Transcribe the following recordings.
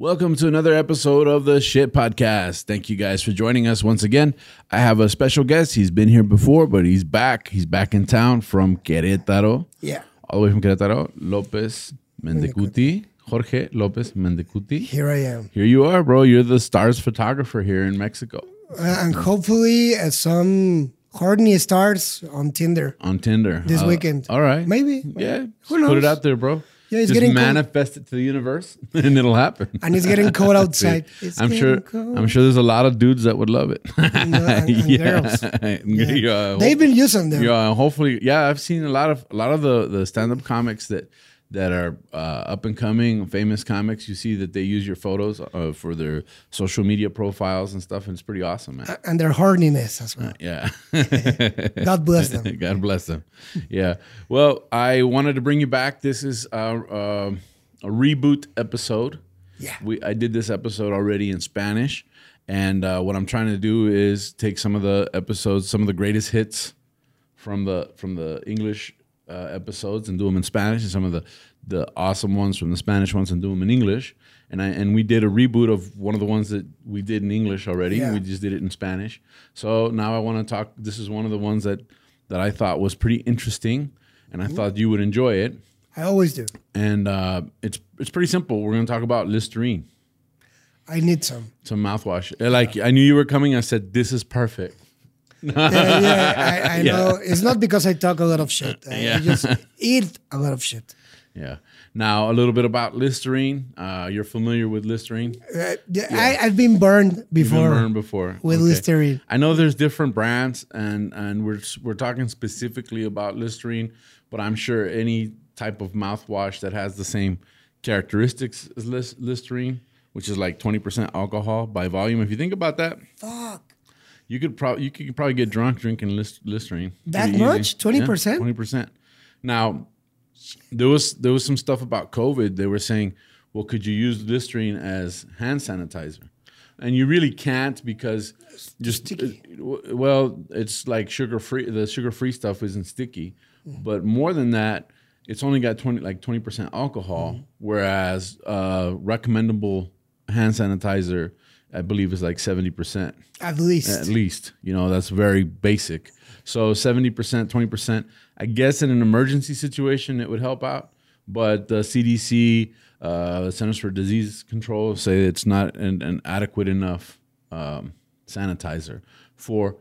Welcome to another episode of the Shit Podcast. Thank you guys for joining us once again. I have a special guest. He's been here before, but he's back. He's back in town from Querétaro. Yeah. All the way from Querétaro. Lopez Mendicuti. Jorge Lopez Mendicuti. Here I am. Here you are, bro. You're the stars photographer here in Mexico Uh, and hopefully uh, some horny stars on Tinder. on Tinder. This Uh, weekend. All right. Maybe. Yeah. Who just Put it out there, bro. Yeah, it's Just getting cold. manifest it to the universe and it'll happen. And it's getting cold outside. It's I'm sure. cold. I'm sure there's a lot of dudes that would love it. and- and girls. Yeah. Yeah, They've been using them. yeah, hopefully, yeah. I've seen a lot of a lot of the the stand up comics that that are uh, up and coming, famous comics. You see that they use your photos uh, for their social media profiles and stuff, and it's pretty awesome, man. And their horniness as well. Yeah. God bless them. God bless them. Yeah. Well, I wanted to bring you back. This is uh, a reboot episode. Yeah. We I did this episode already in Spanish, and uh, what I'm trying to do is take some of the episodes, some of the greatest hits from the from the English uh, episodes, and do them in Spanish, and some of the the awesome ones from the Spanish ones, and do them in English. And I and we did a reboot of one of the ones that we did in English already. Yeah. We just did it in Spanish. So now I want to talk. This is one of the ones that that I thought was pretty interesting, and I thought you would enjoy it. I always do. And uh, it's it's pretty simple. We're going to talk about Listerine, I need some. some mouthwash. Like I knew you were coming. I said this is perfect. Yeah, yeah, I, I Yeah. know. It's not because I talk a lot of shit. I, Yeah. I just eat a lot of shit. Yeah. Now a little bit about Listerine. Uh, you're familiar with Listerine? Uh, yeah, I, I've been burned You've been before burned before with Okay. Listerine. I know there's different brands, and and we're we're talking specifically about Listerine, but I'm sure any type of mouthwash that has the same characteristics as Listerine, which is like 20% alcohol by volume. If you think about that, Fuck. You could probably you could probably get drunk drinking Lis- Listerine. That much? 20%? Twenty percent. Now, there was there was some stuff about COVID. They were saying, well, could you use Listerine as hand sanitizer? And you really can't because just sticky. well, it's like sugar free. The sugar free stuff isn't sticky, but more than that, it's only got twenty like twenty percent alcohol. Whereas uh, recommendable hand sanitizer, I believe, is like seventy percent At least. at least. You know, that's very basic. So 70%, 20%. I guess in an emergency situation, it would help out. But the CDC, uh, Centers for Disease Control, say it's not an, an adequate enough um, sanitizer for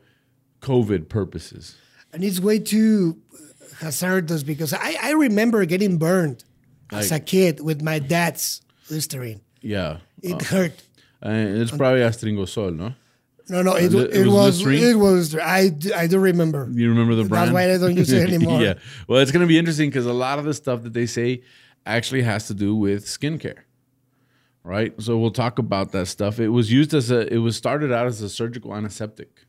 COVID purposes. and it's way too hazardous because I, I remember getting burned as a kid with my dad's Listerine. Yeah. It hurt. Uh, it's probably Astringosol, no? No, no, it, it, it was was it was I do, I do remember. You remember the brand? That's why I don't use it anymore. yeah. Well, it's going to be interesting because a lot of the stuff that they say actually has to do with skincare. Right? So we'll talk about that stuff. It was used as a it was started out as a surgical antiseptic,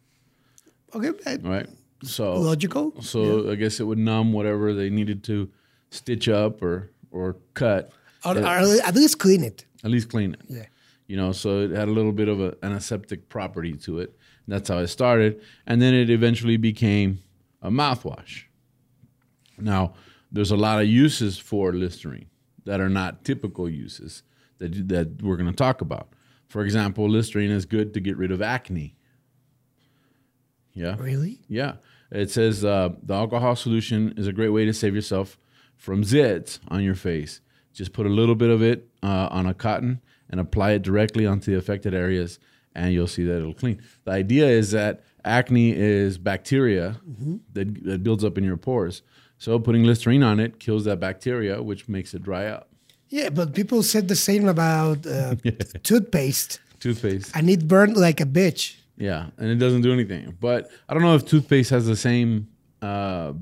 Okay, uh, right? So logical. so I guess it would numb whatever they needed to stitch up or or cut. Or, or at least clean it. At least clean it. Yeah. You know, so it had a little bit of a, an aseptic property to it. That's how it started. And then it eventually became a mouthwash. Now, there's a lot of uses for Listerine that are not typical uses that, that we're going to talk about. For example, Listerine is good to get rid of acne. Yeah. Really? Yeah. It says uh, the alcohol solution is a great way to save yourself from zits on your face. Just put a little bit of it uh, on a cotton and apply it directly onto the affected areas, and you'll see that it'll clean. The idea is that acne is bacteria that, that builds up in your pores. So putting Listerine on it kills that bacteria, which makes it dry up. Yeah, but people said the same about uh, toothpaste, Toothpaste. and it burned like a bitch. Yeah, and it doesn't do anything. But I don't know if toothpaste has the same uh,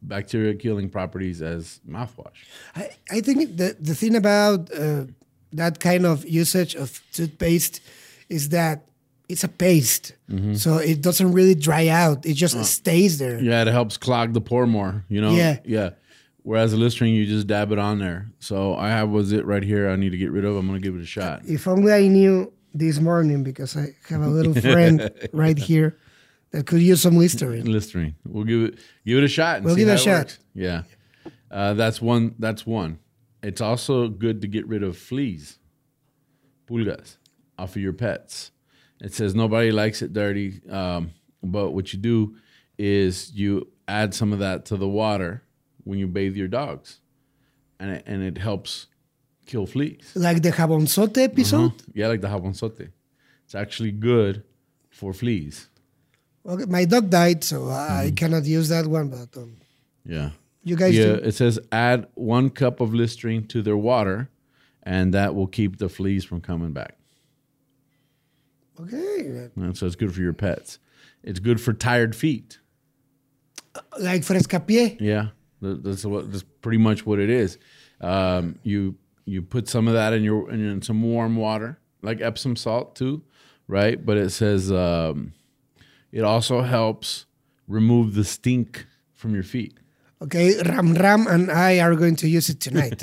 bacteria killing properties as mouthwash. I, I think the, the thing about uh, that kind of usage of toothpaste is that it's a paste, so it doesn't really dry out. It just stays there. Yeah, it helps clog the pore more. You know. Yeah. Yeah. Whereas the Listerine, you just dab it on there. So I have was it right here. I need to get rid of. I'm gonna give it a shot. If only I knew this morning because I have a little friend right here that could use some Listerine. Listerine. We'll give it give it a shot. And We'll give it a shot. works. Yeah, uh, that's one. That's one. It's also good to get rid of fleas, pulgas, off of your pets. It says nobody likes it dirty, um, but what you do is you add some of that to the water when you bathe your dogs, and it, and it helps kill fleas. Like the Jabonzote episode. Uh-huh. Yeah, like the jabonzote. It's actually good for fleas. Okay, my dog died, so Mm-hmm. I cannot use that one. But um, Yeah. You guys yeah, do. it says add one cup of Listerine to their water, and that will keep the fleas from coming back. Okay, And so it's good for your pets. It's good for tired feet. like Frescapié. Yeah, Th- that's what that's pretty much what it is. Um, you you put some of that in your in some warm water, like Epsom salt too, right? But it says um, it also helps remove the stink from your feet. Okay, Ram Ram and I are going to use it tonight.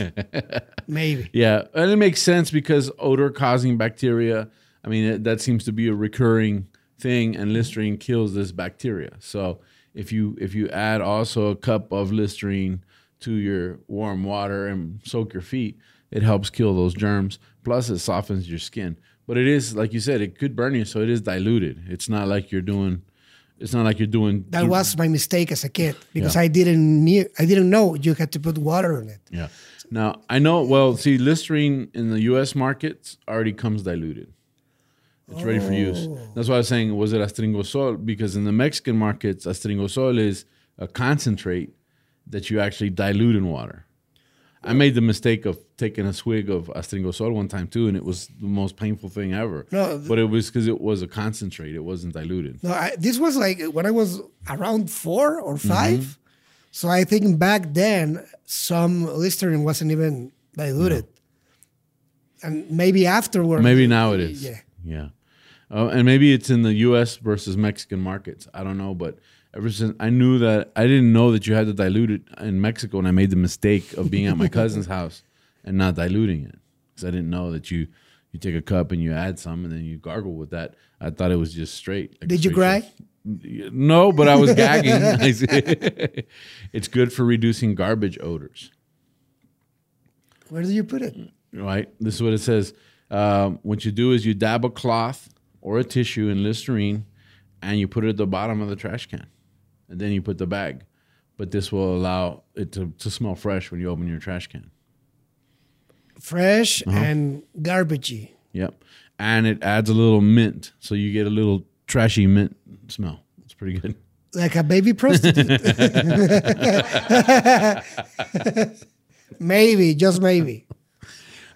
Maybe. Yeah, and it makes sense because odor causing bacteria. I mean, it, that seems to be a recurring thing, and Listerine kills this bacteria. So if you if you add also a cup of Listerine to your warm water and soak your feet, it helps kill those germs. Plus, it softens your skin. But it is like you said, it could burn you, so it is diluted. It's not like you're doing. It's not like you're doing. That was my mistake as a kid because Yeah. I didn't knew, I didn't know you had to put water on it. Yeah. Now I know. Well, see, Listerine in the U.S. markets already comes diluted. It's ready for use. Oh. That's why I was saying, was it Astringosol? Because in the Mexican markets, Astringosol is a concentrate that you actually dilute in water. I made the mistake of taking a swig of Astringosol one time too, and it was the most painful thing ever. No, but it was because it was a concentrate; it wasn't diluted. No, I, this was like when I was around four or Mm-hmm. 5 So I think back then some Listerine wasn't even diluted, and maybe afterward. Maybe now it is. Yeah. Yeah. Oh, and maybe it's in the U.S. versus Mexican markets. I don't know, but ever since I knew that I didn't know that you had to dilute it in Mexico, and I made the mistake of being at my cousin's house and not diluting it because I didn't know that you you take a cup and you add some and then you gargle with that. I thought it was just straight. like Did you straight cry? shot. No, but I was gagging. it's good for reducing garbage odors. Where do you put it? right? This is what it says. Um, what you do is you dab a cloth or a tissue in Listerine, and you put it at the bottom of the trash can, and then you put the bag. But this will allow it to, to smell fresh when you open your trash can. Fresh Uh-huh. and garbagey. Yep, and it adds a little mint, so you get a little trashy mint smell. It's pretty good. Like a baby prostitute. maybe, just maybe.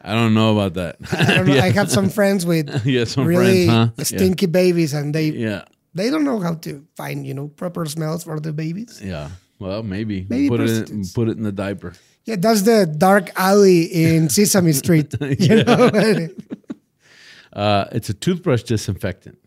I don't know about that. I don't know. I have some friends with yeah, some really friends, huh? stinky babies, and they Yeah. They don't know how to find you know proper smells for the babies. yeah, yeah. Well, maybe, Maybe put it in, put it in the diaper. Yeah, that's the dark alley in Sesame Street. You know, Uh, it's a toothbrush disinfectant.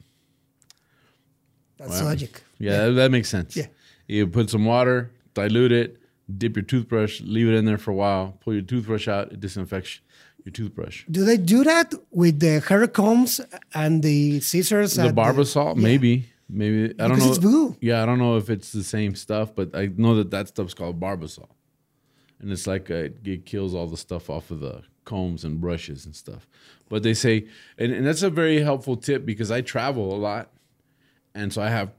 that's logic. Yeah, That, that makes sense. Yeah. You put some water, dilute it, dip your toothbrush, leave it in there for a while, pull your toothbrush out, it disinfects your toothbrush. Do they do that with the hair combs and the scissors? The at Barbasol, maybe. Maybe I don't Because know. it's blue. Yeah, I don't know if it's the same stuff, but I know that that stuff's called Barbasol, and it's like uh it kills all the stuff off of the combs and brushes and stuff. But they say, and, and that's a very helpful tip because I travel a lot, and so I have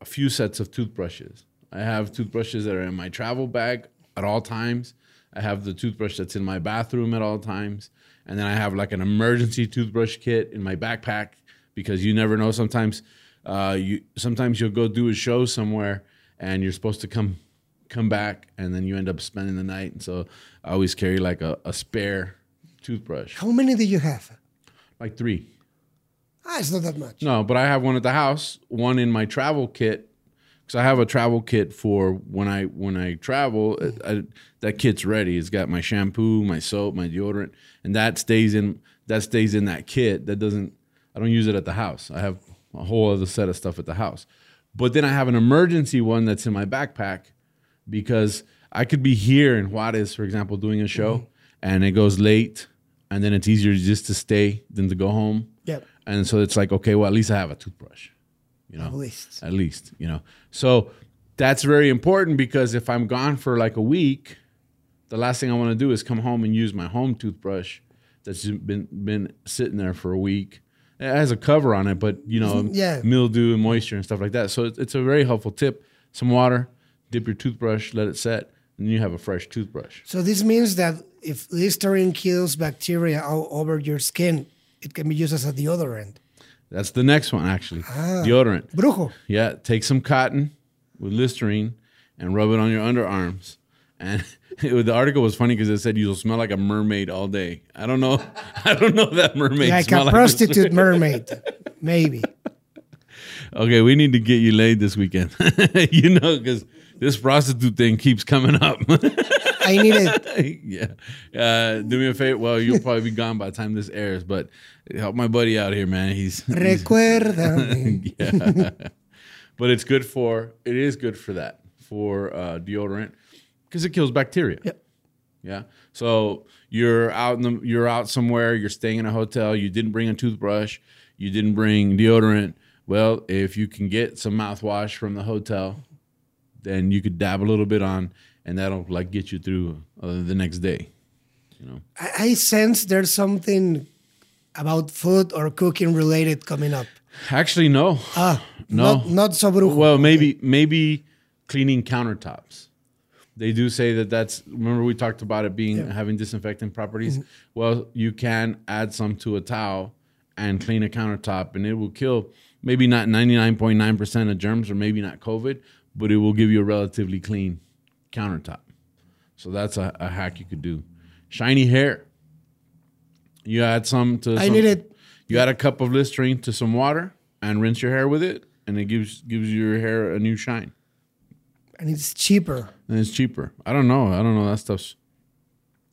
a few sets of toothbrushes. I have toothbrushes that are in my travel bag at all times. I have the toothbrush that's in my bathroom at all times. And then I have like an emergency toothbrush kit in my backpack because you never know. Sometimes uh, you sometimes you'll go do a show somewhere and you're supposed to come come back and then you end up spending the night. And so I always carry like a, a spare toothbrush. How many do you have? Like three. Ah, it's not that much. No, but I have one at the house, one in my travel kit, because I have a travel kit for when I when I travel. I, I- that kit's ready. It's got my shampoo, my soap, my deodorant, and that stays in that stays in that kit. That doesn't I don't use it at the house. I have a whole other set of stuff at the house. But then I have an emergency one that's in my backpack because I could be here in Juarez, for example, doing a show, mm-hmm. and it goes late, and then it's easier just to stay than to go home. Yep. And so it's like, okay, well, at least I have a toothbrush, you know, At least. at least, you know. So that's very important because if I'm gone for like a week, the last thing I want to do is come home and use my home toothbrush that's been been sitting there for a week. It has a cover on it, but you know, Yeah. mildew and moisture and stuff like that. So it's, it's a very helpful tip. Some water, dip your toothbrush, let it set, and you have a fresh toothbrush. So this means that if Listerine kills bacteria all over your skin, it can be used as a deodorant. That's the next one, actually. Ah. Deodorant. Brujo. Yeah, take some cotton with Listerine and rub it on your underarms. And it, the article was funny because it said you'll smell like a mermaid all day. I don't know. I don't know that mermaid Like a prostitute mermaid. Maybe. Okay, we need to get you laid this weekend. you know, because this prostitute thing keeps coming up. I need it. yeah. Uh, do me a favor. Well, you'll probably be gone by the time this airs, but help my buddy out here, man. He's, Recuerda. Yeah. but it's good for it is good for that for uh, deodorant because it kills bacteria. Yep. Yeah. So you're out in the you're out somewhere. You're staying in a hotel. You didn't bring a toothbrush. You didn't bring deodorant. Well, if you can get some mouthwash from the hotel, then you could dab a little bit on, and that'll like get you through uh, the next day. You know. I, I sense there's something about food or cooking related coming up. Actually, no. Ah, No. Not, not so brujo. Well, maybe maybe cleaning countertops. They do say that that's. Remember we talked about it being having disinfectant properties. Mm-hmm. Well, you can add some to a towel and clean a countertop, and it will kill maybe not ninety nine point nine percent of germs, or maybe not COVID, but it will give you a relatively clean countertop. So that's a, a hack you could do. Shiny hair. You add some to. I some- need it. You add a cup of Listerine to some water and rinse your hair with it, and it gives gives your hair a new shine. And it's cheaper. And it's cheaper. I don't know. I don't know. That stuff's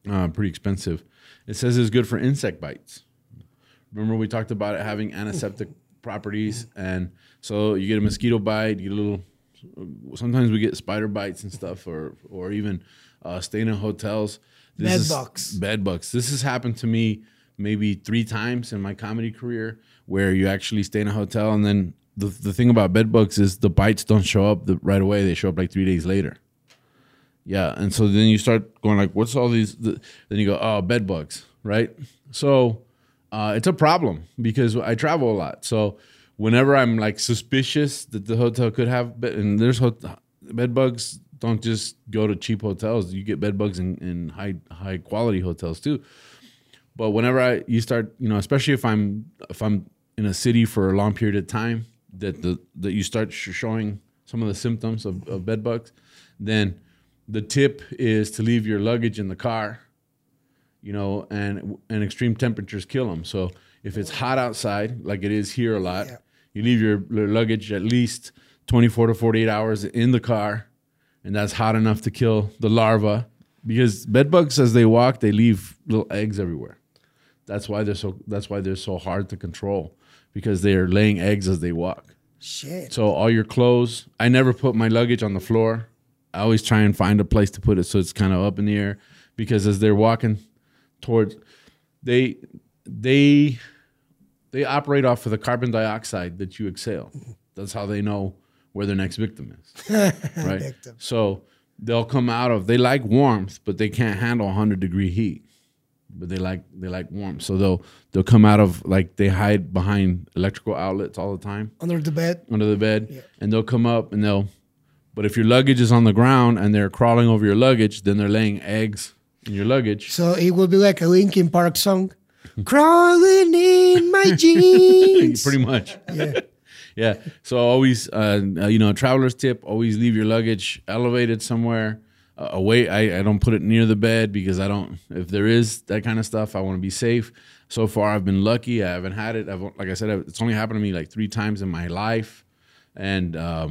uh, pretty expensive. It says it's good for insect bites. Remember we talked about it having antiseptic properties, and so you get a mosquito bite, you get a little. Sometimes we get spider bites and stuff, or or even uh, staying in hotels. Bed is- bugs. Bed bugs. This has happened to me maybe three times in my comedy career, where you actually stay in a hotel, and then the the thing about bed bugs is the bites don't show up the, right away; they show up like three days later. Yeah, and so then you start going like, "What's all these?" The, then you go, "Oh, bed bugs," right? So uh, it's a problem because I travel a lot. So whenever I'm like suspicious that the hotel could have, bed, and there's bed bugs, don't just go to cheap hotels. You get bed bugs in, in high high quality hotels too. But whenever I you start, you know, especially if I'm if I'm in a city for a long period of time, that the that you start sh- showing some of the symptoms of, of bed bugs, then the tip is to leave your luggage in the car, you know, and and extreme temperatures kill them. So if it's hot outside, like it is here a lot, Yeah. you leave your, your luggage at least 24 to 48 hours in the car, and that's hot enough to kill the larva. Because bed bugs, as they walk, they leave little eggs everywhere. That's why they're so. That's why they're so hard to control because they are laying eggs as they walk. Shit. So all your clothes, I never put my luggage on the floor. I always try and find a place to put it so it's kind of up in the air because as they're walking towards they they they operate off of the carbon dioxide that you exhale. That's how they know where their next victim is. Right? Victim. So they'll come out of they like warmth, but they can't handle 100 degree heat. But they like they like warmth. So they'll they'll come out of like they hide behind electrical outlets all the time Under the bed. under the bed and they'll come up and they'll but if your luggage is on the ground and they're crawling over your luggage then they're laying eggs in your luggage So it will be like a Linkin Park song. Crawling in my jeans. pretty much Yeah. yeah so always uh, uh, you know a traveler's tip always leave your luggage elevated somewhere uh, away I, I don't put it near the bed because i don't if there is that kind of stuff i want to be safe so far i've been lucky i haven't had it I've, like i said it's only happened to me like three times in my life and uh,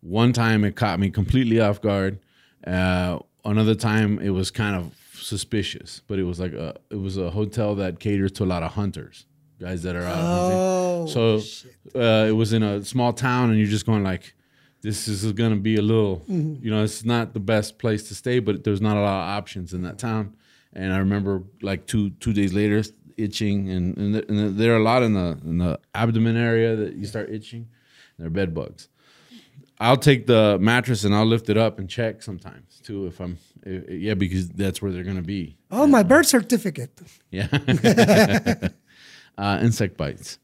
one time it caught me completely off guard uh, another time it was kind of suspicious but it was like a it was a hotel that caters to a lot of hunters guys that are out. hunting. Oh, so shit. uh, it was in a small town, and you're just going like, this is going to be a little, Mm-hmm. you know, it's not the best place to stay, but there's not a lot of options in that town. And I remember like two two days later, itching, and and, th- and there are a lot in the in the abdomen area that you start itching. They're bed bugs. I'll take the mattress and I'll lift it up and check sometimes too if I'm i- yeah because that's where they're gonna be. Oh, my birth certificate. Yeah. uh, insect bites.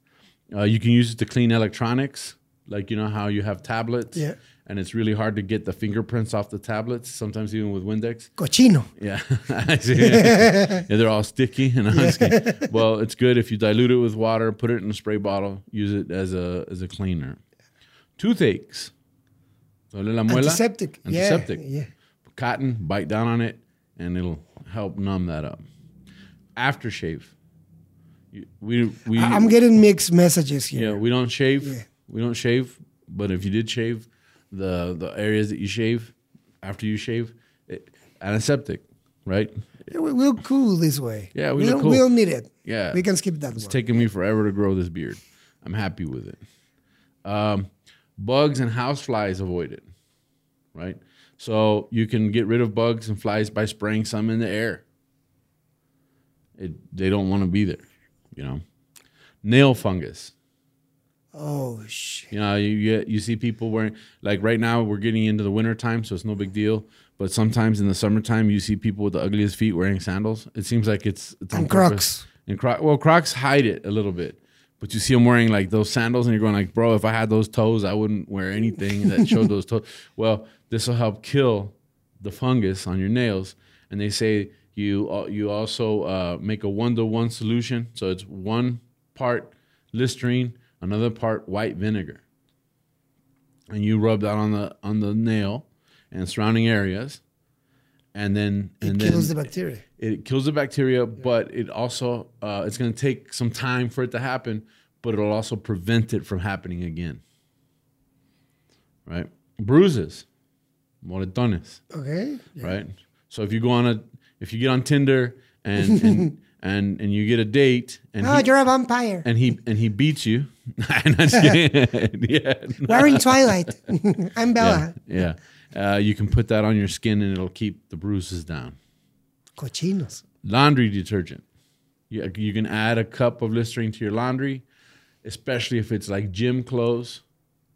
Uh, you can use it to clean electronics, like you know how you have tablets. Yeah. And it's really hard to get the fingerprints off the tablets. Sometimes even with Windex. Cochino. Yeah. Yeah, they're all sticky. And I'm well, it's good if you dilute it with water, put it in a spray bottle, use it as a as a cleaner. Toothaches. Antiseptic. Yeah, Antiseptic. yeah. Cotton, bite down on it, and it'll help numb that up. Aftershave. We we I'm getting mixed messages here. yeah we don't shave. We don't shave. But if you did shave, the the areas that you shave after you shave, it, antiseptic, right? Yeah, we- We'll cool this way. Yeah, we don't, cool. we don't need it. Yeah. We can skip that It's one. taken me forever to grow this beard. I'm happy with it. Um, bugs and house flies avoided, right? So you can get rid of bugs and flies by spraying some in the air. It, they don't want to be there, you know. Nail fungus. Oh shit. You know, you get you see people wearing like right now we're getting into the winter time, so it's no big deal. But sometimes in the summertime, you see people with the ugliest feet wearing sandals. It seems like it's, it's And. Crocs. And Croc, well, Crocs hide it a little bit, but you see them wearing like those sandals, and you're going like, bro, if I had those toes, I wouldn't wear anything that showed those toes. Well, this will help kill the fungus on your nails, and they say you you also uh, make a one to one solution, so it's one part Listerine, another part white vinegar, and you rub that on the on the nail and surrounding areas, and then It and kills then the bacteria. it kills the bacteria, but it also uh, it's going to take some time for it to happen, but it'll also prevent it from happening again. Right? Bruises, moretones, Okay. right? So if you go on a if you get on Tinder and and and, and you get a date and Oh, he, you're a vampire. and he and he beats you, I'm not just kidding. yeah, We're in Twilight. I'm yeah, Bella. yeah. Uh, you can put that on your skin and it'll keep the bruises down. Cochinos. laundry detergent. You, you can add a cup of Listerine to your laundry, especially if it's like gym clothes,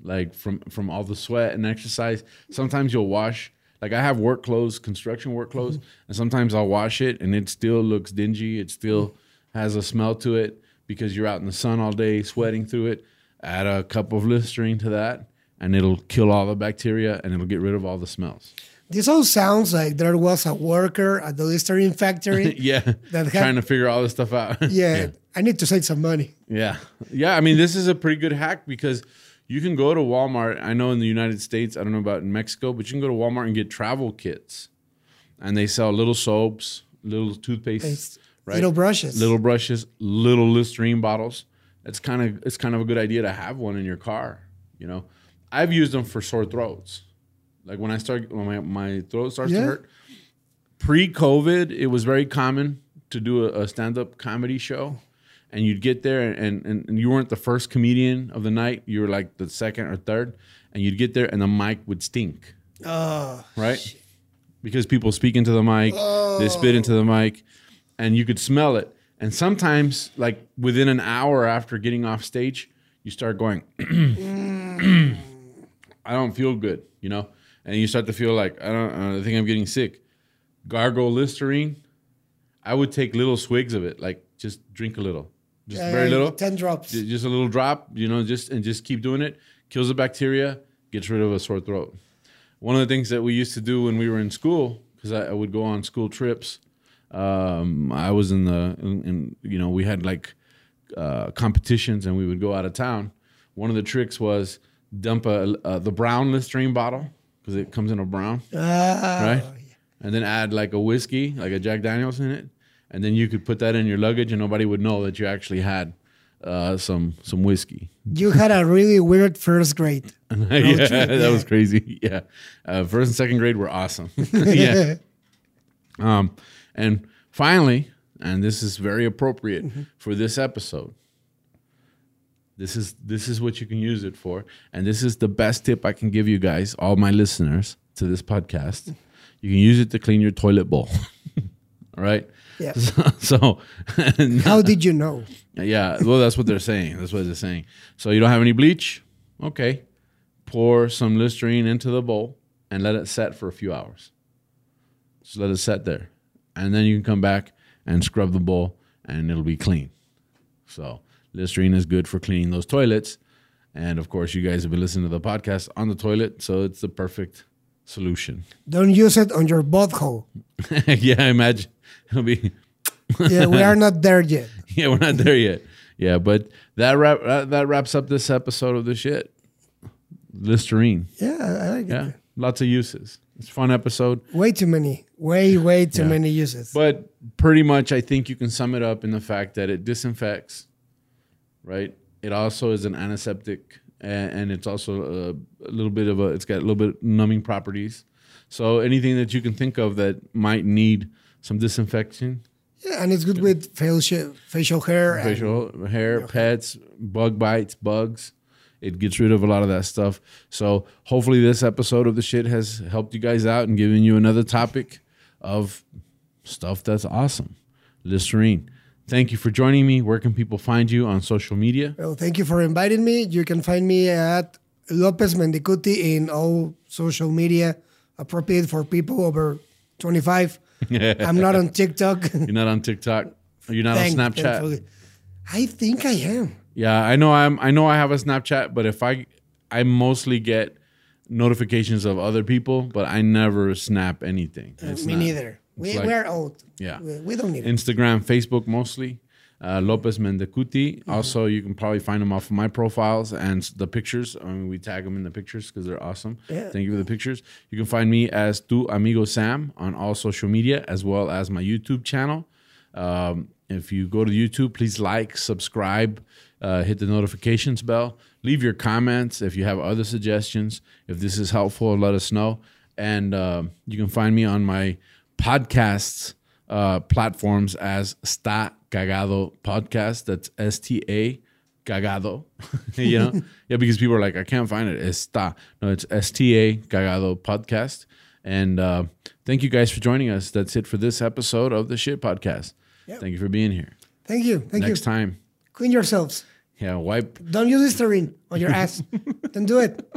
like from from all the sweat and exercise. Sometimes you'll wash. Like I have work clothes, construction work mm-hmm. clothes, and sometimes I'll wash it and it still looks dingy. It still mm-hmm. has a smell to it because you're out in the sun all day sweating through it. Add a cup of Listerine to that, and it'll kill all the bacteria and it'll get rid of all the smells. This all sounds like there was a worker at the Listerine factory. yeah, That had- trying to figure all this stuff out. yeah, I need to save some money. Yeah. Yeah. I mean, this is a pretty good hack because you can go to Walmart. I know in the United States, I don't know about in Mexico, but you can go to Walmart and get travel kits. And they sell little soaps, little toothpaste, Paste, right? little brushes. Little brushes, little Listerine bottles. It's kind of it's kind of a good idea to have one in your car, you know. I've used them for sore throats. Like when I start when my, my throat starts to hurt. Pre-COVID, it was very common to do a, a stand-up comedy show and you'd get there and, and, and you weren't the first comedian of the night. You were like the second or third and you'd get there and the mic would stink. Oh, right? because people speak into the mic they spit into the mic and you could smell it. And sometimes like within an hour after getting off stage you start going i don't feel good you know? And you start to feel like i don't uh, i think i'm getting sick. Gargle listerine i would take little swigs of it like just drink a little just very little Ten drops. Just a little drop, you know, just and just keep doing it. Kills the bacteria, gets rid of a sore throat. One of the things that we used to do when we were in school, because I, I would go on school trips. Um, I was in the, in, in, you know, we had like uh, competitions, and we would go out of town. One of the tricks was dump a, uh, the brown Listerine bottle because it comes in a brown, Ah, right? And then add like a whiskey, like a Jack Daniels in it, and then you could put that in your luggage, and nobody would know that you actually had uh, some some whiskey. You had a really weird first grade. yeah, that was crazy. Yeah, uh, first and second grade were awesome. yeah. Um, and finally, and this is very appropriate Mm-hmm. for this episode, This is this is what you can use it for, and this is the best tip I can give you guys, all my listeners to this podcast. You can use it to clean your toilet bowl. all right. Yeah. So, so How did you know? yeah, well, that's what they're saying. That's what they're saying. So you don't have any bleach? Okay. Pour some Listerine into the bowl and let it set for a few hours. Just let it set there. And then you can come back and scrub the bowl and it'll be clean. So Listerine is good for cleaning those toilets. And of course, you guys have been listening to the podcast on the toilet. So it's the perfect solution. Don't use it on your butthole. yeah, imagine. It'll be Yeah, we are not there yet. yeah, we're not there yet. Yeah, but that wrap that, that wraps up this episode of the shit. Listerine. Yeah, I like Yeah, it. lots of uses. It's a fun episode, Way too many. Way, way too Yeah. many uses. but pretty much I think you can sum it up in the fact that it disinfects. Right. It also is an antiseptic, and, and it's also a, a little bit of a. It's got a little bit numbing properties. So anything that you can think of that might need some disinfection, yeah, and it's good with facial facial hair. and- facial hair, pets, bug bites, bugs. It gets rid of a lot of that stuff. So hopefully this episode of the shit has helped you guys out and given you another topic of stuff that's awesome. Listerine. Thank you for joining me. Where can people find you on social media? Well, thank you for inviting me. You can find me at Lopez Mendicuti in all social media, appropriate for people over 25. I'm not on TikTok. You're not on TikTok. You're not Thank- on Snapchat. thankfully. I think I am. Yeah, I know I'm I know I have a Snapchat, but if I I mostly get notifications of other people, but I never snap anything. Uh, it's me not- neither. We, we're old. Yeah. We, we don't need it. Instagram, Facebook mostly. Uh, Lopez Mendicuti. Also, you can probably find them off of my profiles and the pictures. I mean, we tag them in the pictures because they're awesome. Yeah. Thank you for the pictures. You can find me as Tu Amigo Sam on all social media, as well as my YouTube channel. Um, if you go to YouTube, please like, subscribe, uh, hit the notifications bell, leave your comments if you have other suggestions. If this is helpful, let us know. And uh, you can find me on my podcasts uh, platforms as Sta Cagado Podcast. That's S T A Cagado. you know? yeah, because people are like, I can't find it. Está. No, it's S T A Cagado Podcast. And uh, thank you guys for joining us. That's it for this episode of the Shit Podcast. Thank you for being here. Thank you. Thank Next you. Next time, Clean yourselves. yeah, wipe. Don't use Listerine on your ass. don't do it.